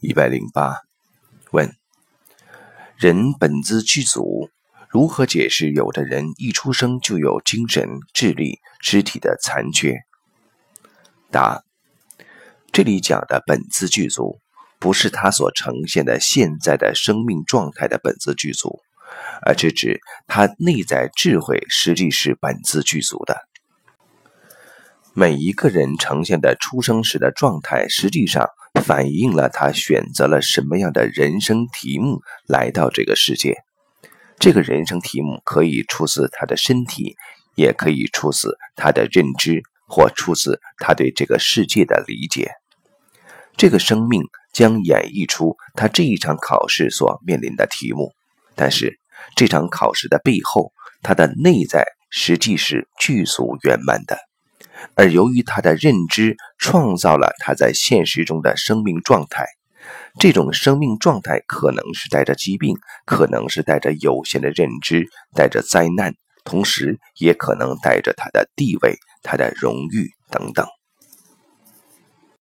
一百零八，问：人本自具足，如何解释有的人一出生就有精神、智力、肢体的残缺？答：这里讲的本自具足，不是他所呈现的现在的生命状态的本自具足，而是指他内在智慧实际是本自具足的。每一个人呈现的出生时的状态，实际上反映了他选择了什么样的人生题目来到这个世界。这个人生题目可以出自他的身体，也可以出自他的认知，或出自他对这个世界的理解。这个生命将演绎出他这一场考试所面临的题目，但是这场考试的背后，他的内在实际是具足圆满的。而由于他的认知创造了他在现实中的生命状态，这种生命状态可能是带着疾病，可能是带着有限的认知，带着灾难，同时也可能带着他的地位、他的荣誉等等。